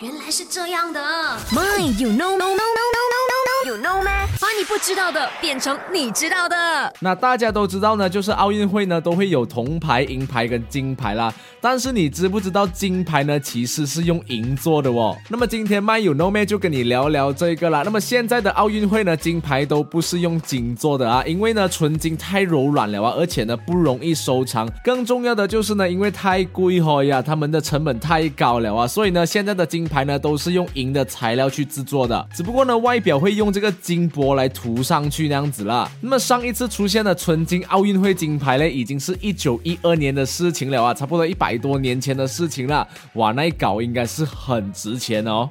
原来是这样的。My you know no no 不知道的变成你知道的。那大家都知道呢，就是奥运会呢都会有铜牌、银牌跟金牌啦。但是你知不知道金牌呢其实是用银做的哦？那么今天 My you know 妹就跟你聊聊这个啦。那么现在的奥运会呢，金牌都不是用金做的啊，因为呢纯金太柔软了啊，而且呢不容易收藏。更重要的就是呢，因为太贵哦呀，他们的成本太高了啊，所以呢现在的金牌呢都是用银的材料去制作的，只不过呢外表会用这个金箔来涂上去那样子啦。那么上一次出现的纯金奥运会金牌呢，已经是一九一二年的事情了啊，差不多一百多年前的事情了。哇，那一搞应该是很值钱哦。